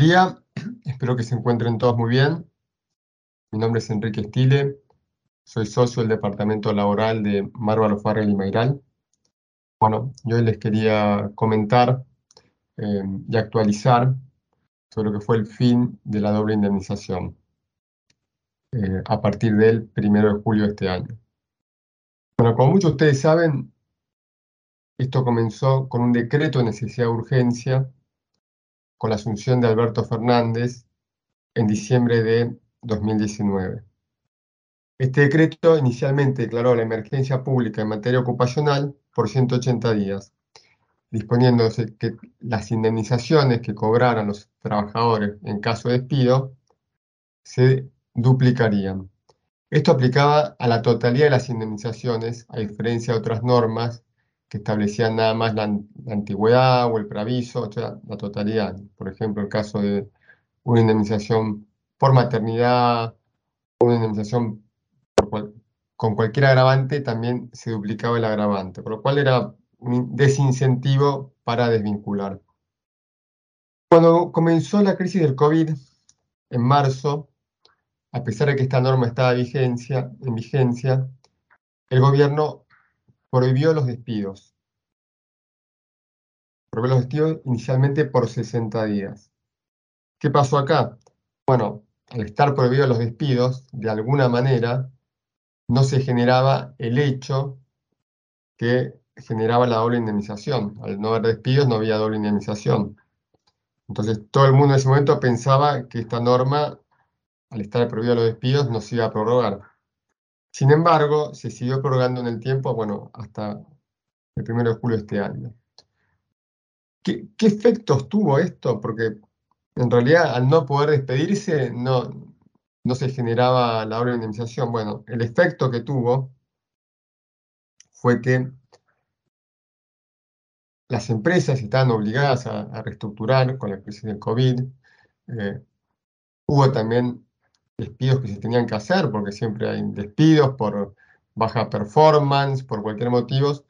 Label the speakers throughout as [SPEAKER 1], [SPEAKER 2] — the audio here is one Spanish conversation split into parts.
[SPEAKER 1] día, espero que se encuentren todos muy bien. Mi nombre es Enrique Stile, soy socio del Departamento Laboral de Márvaro Farrell y Mayral. Bueno, yo les quería comentar eh, y actualizar sobre lo que fue el fin de la doble indemnización eh, a partir del 1 de julio de este año. Bueno, como muchos de ustedes saben, esto comenzó con un decreto de necesidad de urgencia con la asunción de Alberto Fernández en diciembre de 2019. Este decreto inicialmente declaró la emergencia pública en materia ocupacional por 180 días, disponiéndose que las indemnizaciones que cobraran los trabajadores en caso de despido se duplicarían. Esto aplicaba a la totalidad de las indemnizaciones, a diferencia de otras normas que establecían nada más la, antigüedad o el preaviso, o sea, la totalidad. Por ejemplo, el caso de una indemnización por maternidad, una indemnización con cualquier agravante, también se duplicaba el agravante, por lo cual era un desincentivo para desvincular. Cuando comenzó la crisis del COVID en marzo, a pesar de que esta norma estaba en vigencia, el gobierno prohibió los despidos. Prohibió los despidos inicialmente por 60 días. ¿Qué pasó acá? Bueno, al estar prohibidos los despidos, de alguna manera, no se generaba el hecho que generaba la doble indemnización. Al no haber despidos no había doble indemnización. Entonces todo el mundo en ese momento pensaba que esta norma, al estar prohibido los despidos, no se iba a prorrogar. Sin embargo, se siguió prorrogando en el tiempo, bueno, hasta el 1 de julio de este año. ¿Qué, efectos tuvo esto? Porque en realidad al no poder despedirse no, se generaba la doble indemnización. Bueno, el efecto que tuvo fue que las empresas estaban obligadas a, reestructurar con la crisis del COVID. Eh, hubo también despidos que se tenían que hacer, porque siempre hay despidos por baja performance, por cualquier motivo.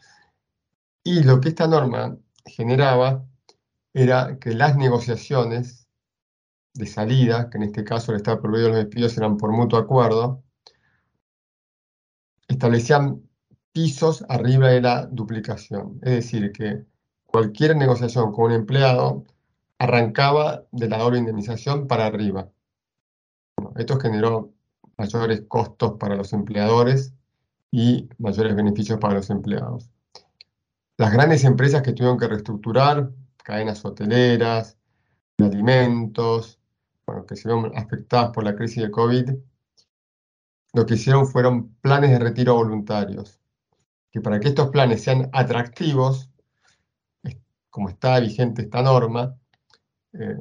[SPEAKER 1] Y lo que esta norma generaba era que las negociaciones de salida, que en este caso el Estado prohibido los despidos eran por mutuo acuerdo, establecían pisos arriba de la duplicación. Es decir, que cualquier negociación con un empleado arrancaba de la doble indemnización para arriba. Esto generó mayores costos para los empleadores y mayores beneficios para los empleados. Las grandes empresas que tuvieron que reestructurar, cadenas hoteleras, alimentos, bueno, que se vieron afectadas por la crisis de COVID, lo que hicieron fueron planes de retiro voluntarios, que para que estos planes sean atractivos, como está vigente esta norma, eh,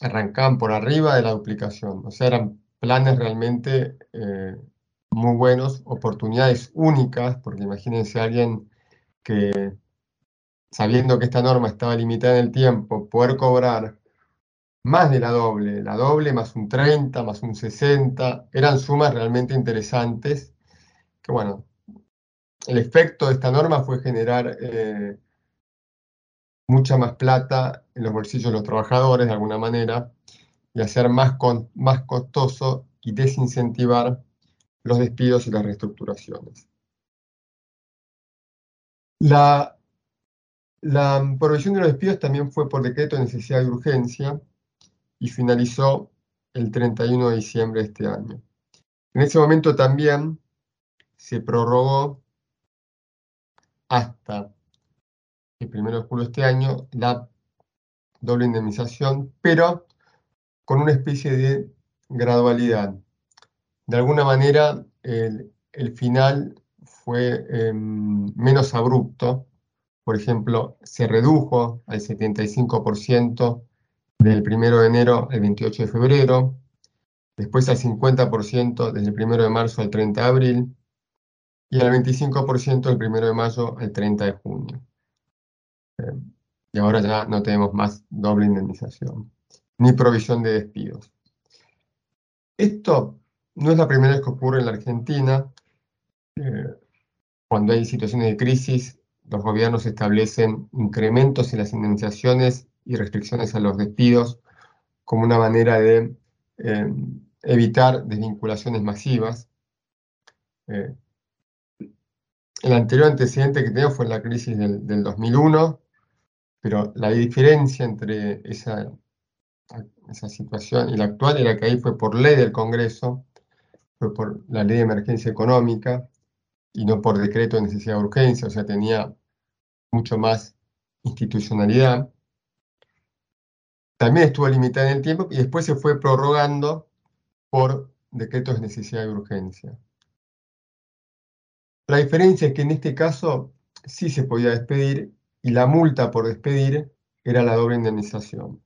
[SPEAKER 1] arrancaban por arriba de la duplicación. O sea, eran planes realmente eh, muy buenos, oportunidades únicas, porque imagínense a alguien que, sabiendo que esta norma estaba limitada en el tiempo, poder cobrar más de la doble, la doble más un 30, más un 60, eran sumas realmente interesantes, que bueno, el efecto de esta norma fue generar eh, mucha más plata en los bolsillos de los trabajadores de alguna manera y hacer más, más costoso y desincentivar los despidos y las reestructuraciones. La, la provisión de los despidos también fue por decreto de necesidad de urgencia y finalizó el 31 de diciembre de este año. En ese momento también se prorrogó hasta el 1 de julio de este año, la doble indemnización, pero con una especie de gradualidad. De alguna manera, el, final fue em, menos abrupto. Por ejemplo, se redujo al 75% del 1 de enero al 28 de febrero, después al 50% desde el 1 de marzo al 30 de abril, y al 25% del 1 de mayo al 30 de junio y ahora ya no tenemos más doble indemnización, ni provisión de despidos. Esto no es la primera vez que ocurre en la Argentina. Eh, cuando hay situaciones de crisis, los gobiernos establecen incrementos en las indemnizaciones y restricciones a los despidos como una manera de eh, evitar desvinculaciones masivas. Eh, el anterior antecedente que tengo fue la crisis del, 2001, pero la diferencia entre esa, esa situación y la actual era que ahí fue por ley del Congreso, fue por la ley de emergencia económica y no por decreto de necesidad de urgencia, o sea, tenía mucho más institucionalidad. También estuvo limitada en el tiempo y después se fue prorrogando por decretos de necesidad de urgencia. La diferencia es que en este caso sí se podía despedir y la multa por despedir era la doble indemnización.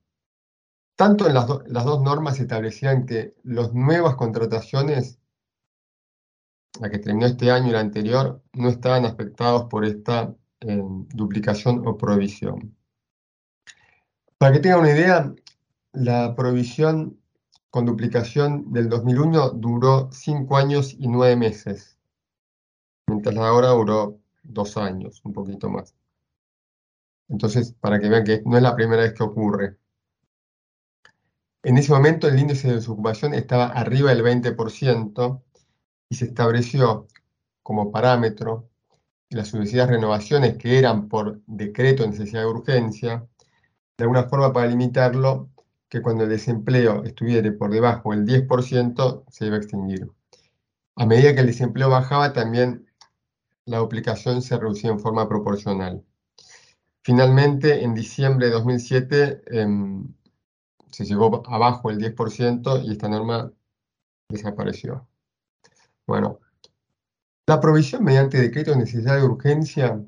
[SPEAKER 1] Tanto en las, dos normas establecían que las nuevas contrataciones, la que terminó este año y la anterior, no estaban afectados por esta eh, duplicación o provisión. Para que tengan una idea, la provisión con duplicación del 2001 duró 5 años y 9 meses, mientras la ahora duró 2 años, un poquito más. Entonces, para que vean que no es la primera vez que ocurre. En ese momento el índice de desocupación estaba arriba del 20% y se estableció como parámetro las sucesivas renovaciones que eran por decreto de necesidad de urgencia, de alguna forma para limitarlo, que cuando el desempleo estuviera por debajo del 10% se iba a extinguir. A medida que el desempleo bajaba, también la duplicación se reducía en forma proporcional. Finalmente, en diciembre de 2007 em, se llegó abajo el 10% y esta norma desapareció. Bueno, la provisión mediante decreto de necesidad de urgencia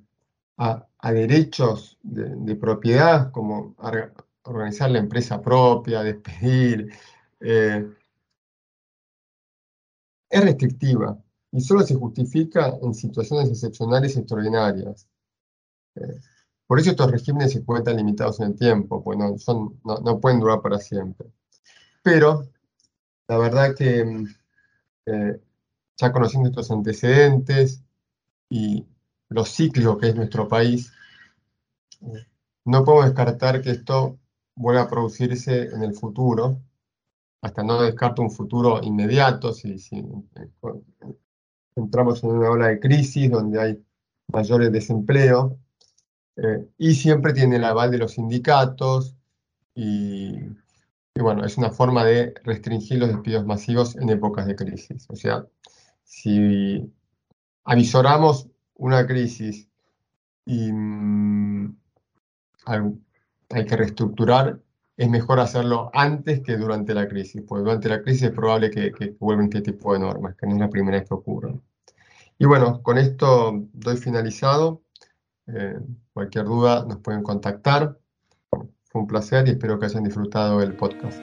[SPEAKER 1] a, derechos de, propiedad, como organizar la empresa propia, despedir, eh, es restrictiva y solo se justifica en situaciones excepcionales y extraordinarias. Eh, por eso estos regímenes se encuentran limitados en el tiempo, pues no, pueden durar para siempre. Pero la verdad que eh, ya conociendo estos antecedentes y lo cíclico que es nuestro país, no podemos descartar que esto vuelva a producirse en el futuro, hasta no descarto un futuro inmediato, si, entramos en una ola de crisis donde hay mayores desempleo, eh, y siempre tiene el aval de los sindicatos, y, y, bueno, es una forma de restringir los despidos masivos en épocas de crisis. O sea, si avisoramos una crisis y mm, hay que reestructurar, es mejor hacerlo antes que durante la crisis, porque durante la crisis es probable que, vuelvan este tipo de normas, que no es la primera vez que ocurre. Y bueno, con esto doy finalizado. Eh, cualquier duda nos pueden contactar. Fue un placer y espero que hayan disfrutado el podcast.